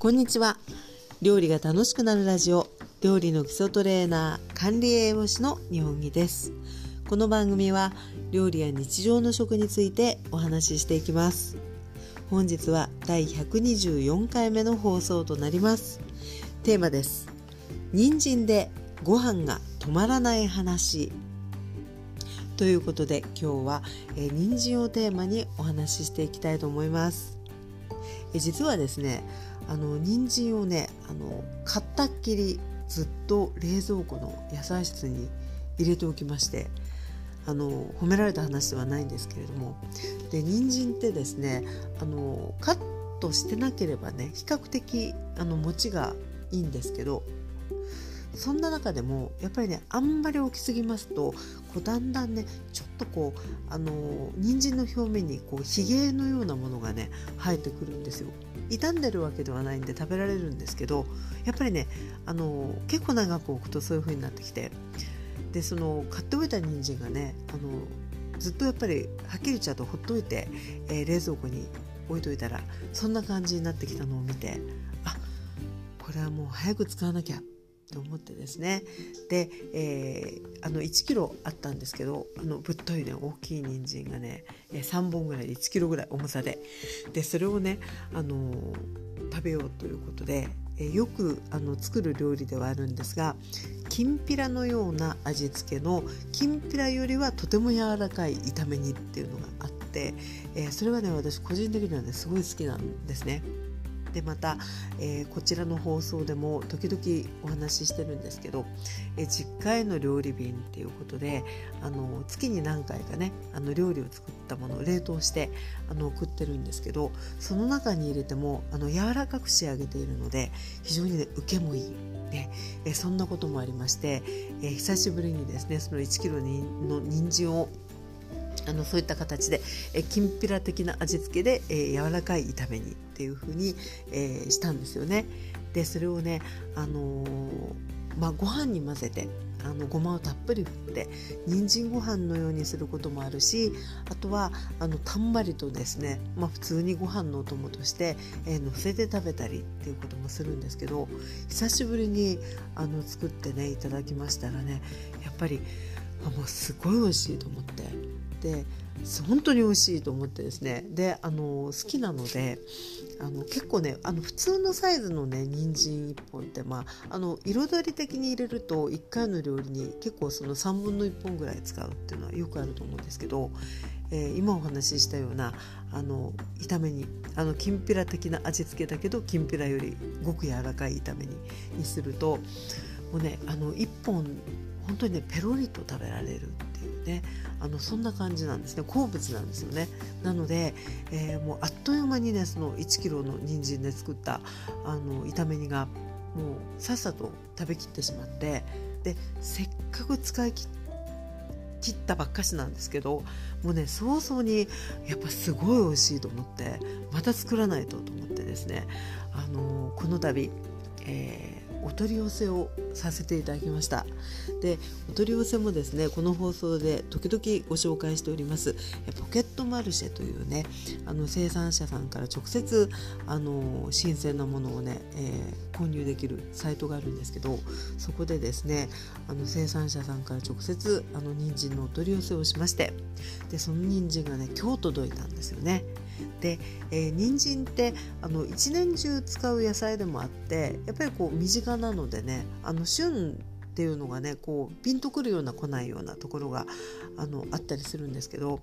こんにちは。料理が楽しくなるラジオ。料理の基礎トレーナー管理栄養士の日本木です。この番組は料理や日常の食についてお話ししていきます。本日は第124回目の放送となります。テーマです。人参でご飯が止まらない話。ということで今日は、えー、人参をテーマにお話ししていきたいと思います。え実はですねあの人参をねあの買ったっきりずっと冷蔵庫の野菜室に入れておきましてあの褒められた話ではないんですけれどもで人参ってですねあのカットしてなければね比較的あの持ちがいいんですけどそんな中でもやっぱりねあんまり大きすぎますとこうだんだんねちょっとこうあの人参の表面にこうひげのようなものがね生えてくるんですよ。傷んでるわけではないんで食べられるんですけどやっぱりねあの結構長く置くとそういう風になってきてでその買っておいた人参がねあのずっとやっぱりはっきり言っちゃうとほっといて、えー、冷蔵庫に置いといたらそんな感じになってきたのを見てあこれはもう早く使わなきゃと思ってですねで、えー、あの1キロあったんですけどあのぶっといね大きい人参がね3本ぐらいで1キロぐらい重さででそれをね、あの、食べようということで、え、よくあの作る料理ではあるんですがきんぴらのような味付けのきんぴらよりはとても柔らかい炒め煮っていうのがあって、えー、それはね私個人的にはねすごい好きなんですね。でまた、えー、こちらの放送でも時々お話ししてるんですけど、えー、実家への料理便っていうことであの月に何回かねあの料理を作ったものを冷凍してあの送ってるんですけどその中に入れてもあの柔らかく仕上げているので非常にね受けもいい。ね、えそんなこともありまして、え久しぶりにですねその1キロの人参をあのそういった形で、えきんぴら的な味付けで、えー、柔らかい炒めにっていう風に、えー、したんですよね。でそれをね、あのー、まあ、ご飯に混ぜてあのごまをたっぷり振って人参ご飯のようにすることもあるしあとはあのたんまりとですね、まあ、普通にご飯のお供として、えー、乗せて食べたりっていうこともするんですけど久しぶりにあの作ってねいただきましたらねやっぱりあもうすごい美味しいと思って。で本当に美味しいと思ってですね。であの好きなのであの結構ねあの普通のサイズのね人参1本ってまああの彩り的に入れると1回の料理に結構その3分の1本ぐらい使うっていうのはよくあると思うんですけど、えー、今お話ししたようなあの炒めにあのきんぴら的な味付けだけどきんぴらよりごく柔らかい炒めににするともうねあの1本本当にねペロリと食べられるっていうねあのそんな感じなんですね。好物なんですよね。なので、えー、もうあっという間にねその1キロの人参で作ったあの炒め煮がもうさっさと食べきってしまってでせっかく使い切ったばっかしなんですけどもうね早々にやっぱすごい美味しいと思ってまた作らないとと思ってですねあのこの度、えーお取り寄せをさせていただきましたでお取り寄せもですねこの放送で時々ご紹介しておりますポケットマルシェというねあの生産者さんから直接あの新鮮なものをね、えー、購入できるサイトがあるんですけどそこでですねあの生産者さんから直接あの人参のお取り寄せをしましてでその人参がね今日届いたんですよね。で、えー、人参ってあの一年中使う野菜でもあってやっぱりこう身近なのでねあの旬っていうのがねこうピンとくるような来ないようなところがあのあったりするんですけど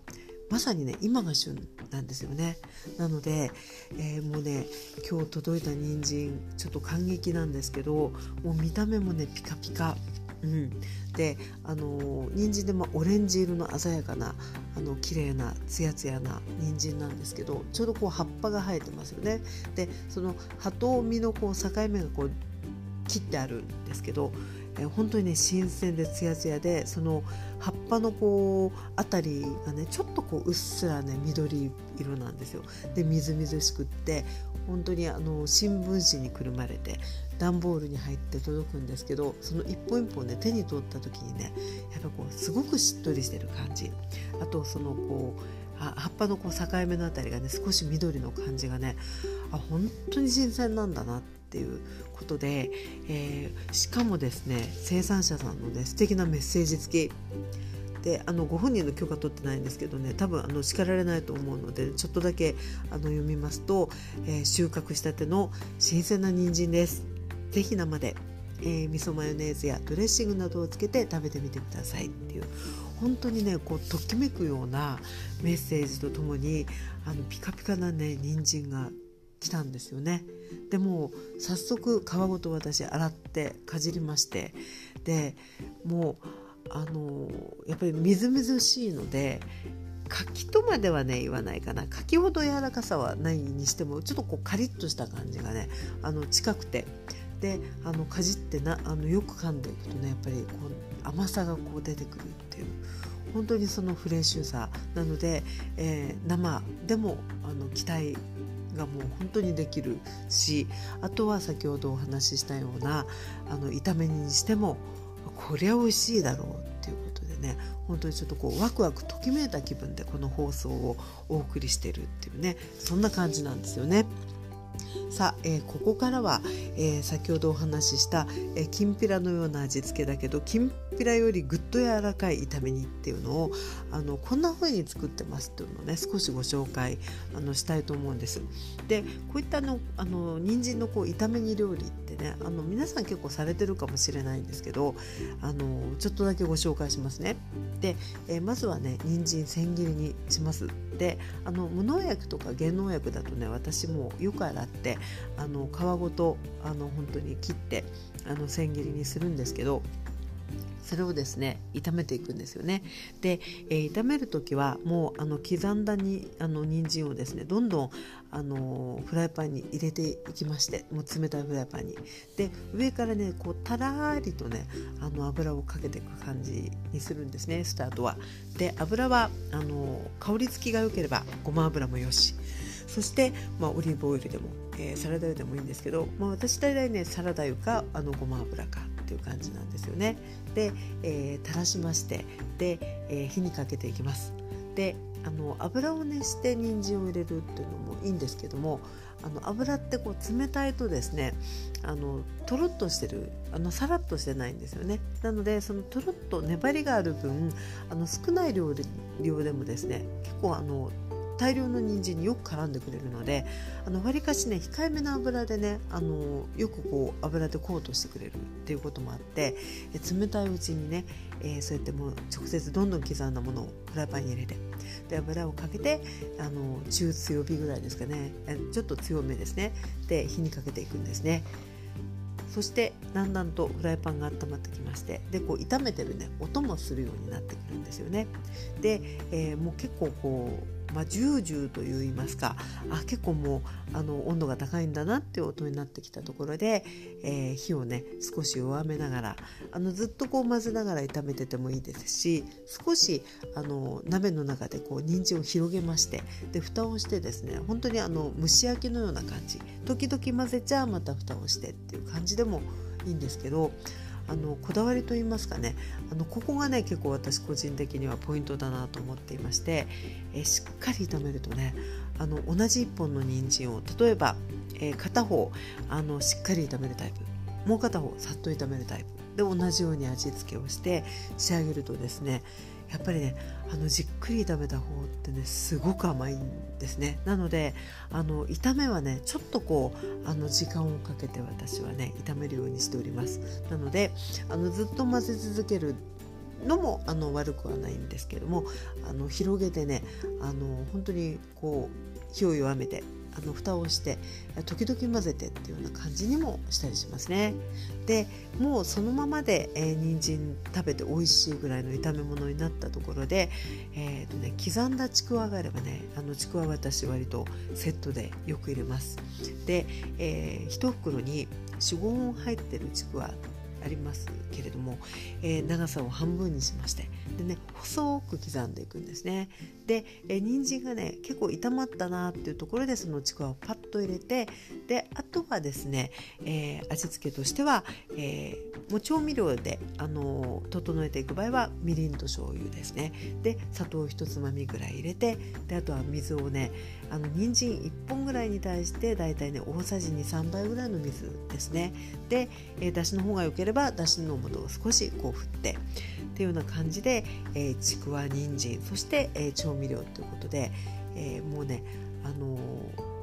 まさにね今が旬なんですよね。なので、えー、もうね今日届いた人参ちょっと感激なんですけどもう見た目もねピカピカ。うん、であの人参でもオレンジ色の鮮やかなあの綺麗なツヤツヤな人参なんですけどちょうどこう葉っぱが生えてますよね。でその葉と実のこう境目がこう切ってあるんですけど、え本当にね新鮮でツヤツヤでその葉っぱのこうあたりがねちょっとこううっすらね緑色なんですよ。でみずみずしくって本当にあの新聞紙にくるまれて段ボールに入って届くんですけどその一本一本ね手に取った時にねやっぱこうすごくしっとりしてる感じあとそのこう葉っぱのこう境目のあたりがね少し緑の感じがねあ本当に新鮮なんだなっていうことで、えー、しかもですね生産者さんのね素敵なメッセージ付きであのご本人の許可取ってないんですけどね多分あの叱られないと思うのでちょっとだけあの読みますと、えー、収穫したての新鮮な人参です。ぜひ生で、えー、味噌マヨネーズやドレッシングなどをつけて食べてみてください。っていう本当にねこうときめくようなメッセージとともにあのピカピカなね人参が来たんですよね。でも早速皮ごと私洗ってかじりましてでもうあのやっぱりみずみずしいので柿とまではね言わないかな。柿ほど柔らかさはないにしてもちょっとこうカリッとした感じがねあの近くて。であのかじってなあのよく噛んでいくとねやっぱりこう甘さがこう出てくるっていう本当にそのフレッシュさなので、えー、生でもあの期待がもう本当にできるしあとは先ほどお話ししたようなあの炒め煮にしてもこりゃ美味しいだろうっていうことでね本当にちょっとこうワクワクときめいた気分でこの放送をお送りしてるっていうねそんな感じなんですよね。さあ、えー、ここからは、えー、先ほどお話しした、えー、きんぴらのような味付けだけどきんぴらよりぐっと柔らかい炒め煮っていうのをあのこんな風に作ってますっていうのをね少しご紹介あのしたいと思うんです。でこういったのあの人参のこう炒め煮料理ってねあの皆さん結構されてるかもしれないんですけどあのちょっとだけご紹介しますね。で、え、まずはね人参千切りにします。であの無農薬とか減農薬だとね私もよく洗ってあの皮ごとあの本当に切ってあの千切りにするんですけどそれをですね炒めていくんですよね。で、えー、炒める時はもうあの刻んだにあの人参をですねどんどんあのフライパンに入れていきましてもう冷たいフライパンに。で上からねこうたらりとねあの油をかけていく感じにするんですねスタートは。で油はあの香り付きが良ければごま油もよし。そして、まあ、オリーブオイルでも、えー、サラダ油でもいいんですけど、まあ、私大体ねサラダ油かあのごま油かっていう感じなんですよね。で、えー、垂らしましてで、えー、火にかけていきます。であの油を熱して人参を入れるっていうのもいいんですけどもあの油ってこう冷たいとですねあのとろっとしてるあのさらっとしてないんですよねなのでそのとろっと粘りがある分あの少ない量で量でもですね結構あの大量の人参によく絡んでくれるのであの割かしね控えめな油でねあのよくこう油でコートしてくれるっていうこともあって冷たいうちにね、えー、そうやってもう直接どんどん刻んだものをフライパンに入れてで油をかけてあの中強火ぐらいですかねちょっと強めですねで火にかけていくんですね。そしてだんだんとフライパンが温まってきましてでこう炒めてるね音もするようになってくるんですよね。で、えー、もう結構こうまあ、ジュージューといいますかあ結構もうあの温度が高いんだなっていう音になってきたところで、えー、火をね少し弱めながらあのずっとこう混ぜながら炒めててもいいですし少しあの鍋の中でこう人参を広げましてで蓋をしてですね本当にあの蒸し焼きのような感じ。時々混ぜちゃまた蓋をしてっていう感じでもいいんですけどあのこだわりと言いますかねあのここがね結構私個人的にはポイントだなと思っていましてえしっかり炒めるとねあの同じ1本の人参を例えば、えー、片方あのしっかり炒めるタイプもう片方さっと炒めるタイプで同じように味付けをして仕上げるとですねやっぱりねあのじっくり炒めた方ってねすごく甘いんですね。なのであの炒めはねちょっとこうあの時間をかけて私はね炒めるようにしております。なのであのずっと混ぜ続けるのもあの悪くはないんですけどもあの広げてねあの本当にこう火を弱めてあの蓋をして時々混ぜてっていうような感じにもしたりしますね。でもうそのままで、えー、人参食べて美味しいぐらいの炒め物になったところで、えーとね、刻んだちくわがあればねあのちくわ私割とセットでよく入れます。で、えー、1袋に45本入ってるちくわありますけれども、えー、長さを半分にしましてでね細く刻んでいくんですね。で、えー、人参がね結構炒まったなっていうところでそのちくわをパッと入れてであとはですね、えー、味付けとしては、えー、もう調味料で、あのー、整えていく場合はみりんと醤油ですね。で砂糖一つまみぐらい入れてであとは水をねあの人参1本ぐらいに対してだいたいね大さじ23杯ぐらいの水ですね。で、えー、だしの方が良ければだしの素を少しこう振ってっていうような感じで、えー、ちくわ人参そして、えー、調味料ということで、えー、もうね、あのー、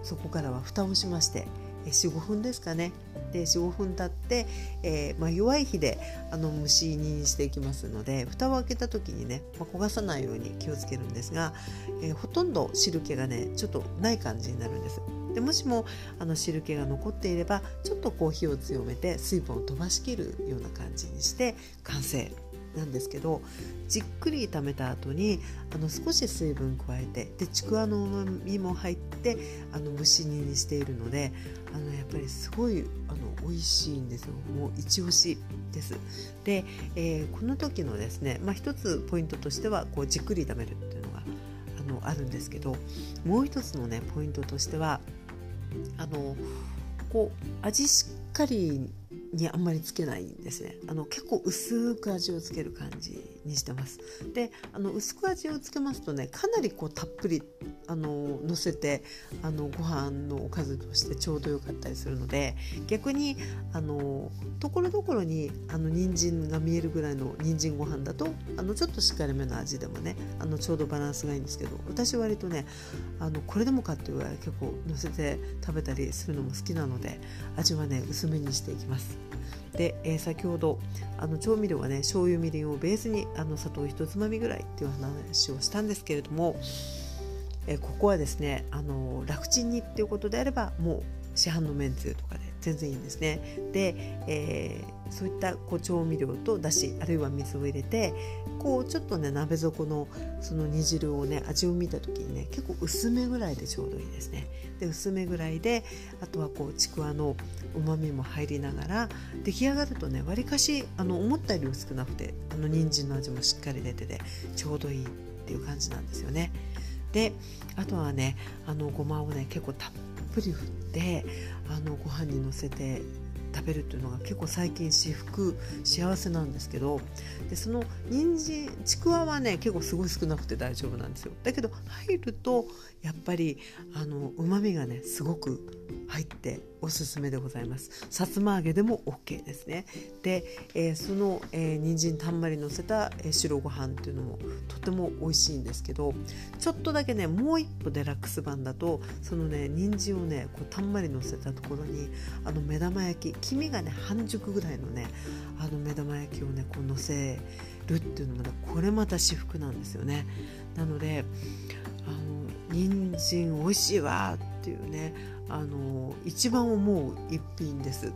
そこからは蓋をしまして45分ですかねで45分経って、えまあ、弱い火であの蒸し煮にしていきますので蓋を開けた時にね、まあ、焦がさないように気をつけるんですが、え、ほとんど汁気がねちょっとない感じになるんです。でもしもあの汁気が残っていればちょっとこう火を強めて水分を飛ばしきるような感じにして完成なんですけどじっくり炒めた後にあの少し水分加えてでちくわのうまみも入ってあの蒸し煮にしているのであのやっぱりすごいあの美味しいんですよもう一押しです。で、えー、この時のですね、まあ、一つポイントとしてはこうじっくり炒めるっていうのがあのあるんですけどもう一つのねポイントとしてはあのこう味しっかりにあんまりつけないんですね。あの結構薄く味をつける感じにしてます。であの薄く味をつけますとねかなりこうたっぷりあの乗せてあのご飯のおかずとしてちょうどよかったりするので逆にあのところどころにあの人参が見えるぐらいの人参ご飯だとあのちょっとしっかりめの味でもねあのちょうどバランスがいいんですけど私割とねあのこれでもかっていうぐらい結構乗せて食べたりするのも好きなので味はね薄めにしていきます。で、えー、先ほどあの調味料はね醤油みりんをベースにあの砂糖一つまみぐらいっていう話をしたんですけれども、え、ここはですねあの楽ちんにっていうことであればもう市販のめんつゆとかで全然いいんですね。で、えー、そういったこう調味料とだしあるいは水を入れてこうちょっとね鍋底のその煮汁をね味を見た時にね結構薄めぐらいでちょうどいいですね。で薄めぐらいであとはこうちくわのうまみも入りながら出来上がるとねわりかしあの思ったより薄くなくてあの人参の味もしっかり出ててちょうどいいっていう感じなんですよね。であとはねあのごまをね結構たっぷり振ってあのご飯にのせて食べるっていうのが結構最近私服幸せなんですけどでその人参ちくわはね結構すごい少なくて大丈夫なんですよ。だけど入るとやっぱりうまみがねすごく入っておすすめでございます。さつま揚げでも OK ですね。で、えー、その、えー、人参たんまりのせた、えー、白ご飯っていうのもとても美味しいんですけどちょっとだけねもう一歩デラックス版だとそのね人参をねこうたんまりのせたところにあの目玉焼き黄身がね半熟ぐらいのねあの目玉焼きをねこうのせるっていうのもねこれまた至福なんですよね。なのであの人参美味しいわっていうねあの一番思う一品です。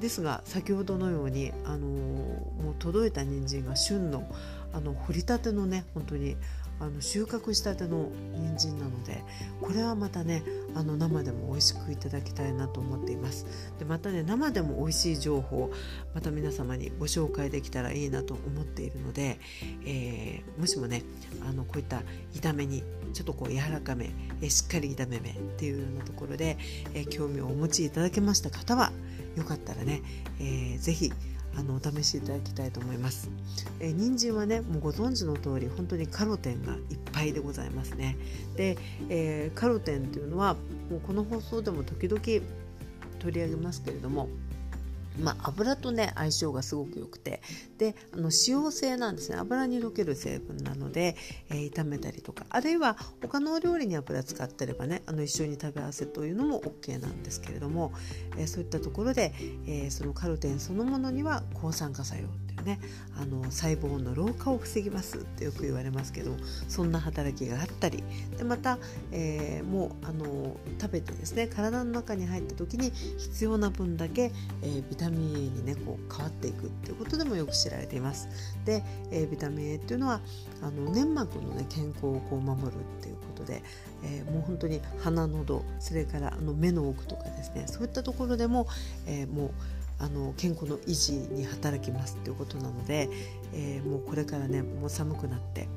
ですが先ほどのようにあのもう届いた人参が旬のあの掘りたてのね本当にあの収穫したての人参なのでこれはまたねあの生でも美味しくいただきたいなと思っています。でまたね生でも美味しい情報また皆様にご紹介できたらいいなと思っているので、えー、もしもねあのこういった炒めにちょっとこう柔らかめ、えしっかり炒めめっていうようなところで、えー、興味をお持ちいただけました方はよかったらね、えー、ぜひあのお試しいただきたいと思います、えー、人参はねもうご存知の通り本当にカロテンがいっぱいでございますね。で、えー、カロテンというのはもうこの放送でも時々取り上げますけれどもまあ、油とね相性がすごく良くて。であの脂溶性なんですね。油に溶ける成分なので、えー、炒めたりとか。あるいは他のお料理に油使ってればねあの一緒に食べ合わせというのも OK なんですけれども、えー、そういったところで、えー、そのカルテンそのものには抗酸化作用ねあの細胞の老化を防ぎますってよく言われますけどそんな働きがあったりでまた、えー、もうあの食べてですね体の中に入った時に必要な分だけ、えー、ビタミン A にねこう変わっていくっていうことでもよく知られています。で、えー、ビタミン A っていうのはあの粘膜の、ね、健康をこう守るっていうことで、えー、もう本当に鼻のどそれからあの目の奥とかですねそういったところでも、えー、もうあの健康の維持に働きますということなので、えー、もうこれからねもう寒くなって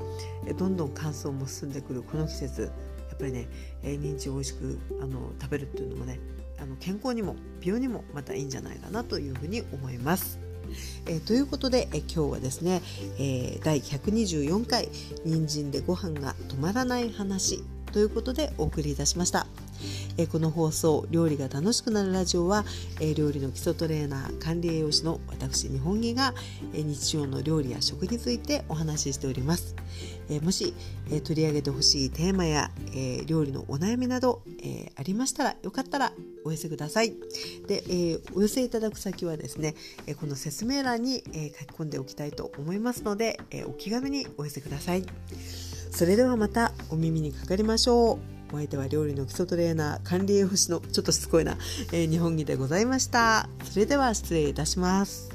どんどん乾燥も進んでくるこの季節やっぱりね、えー、人参を美味しくあの食べるっていうのもねあの健康にも美容にもまたいいんじゃないかなというふうに思います。えー、ということで、え今日はですね、えー、第124回「人参でご飯が止まらない話」ということでお送りいたしました。えこの放送「料理が楽しくなるラジオは」え料理の基礎トレーナー管理栄養士の私日本木が、え日常の料理や食についてお話ししております。えもし、え取り上げてほしいテーマや、え料理のお悩みなど、えありましたらよかったらお寄せください。で、えー、お寄せいただく先はですね、えこの説明欄に、え書き込んでおきたいと思いますので、えお気軽にお寄せください。それではまたお耳にかかりましょう。お相手は料理の基礎トレーナー管理栄養士のちょっとしつこいな、えー、日本木でございました。それでは失礼いたします。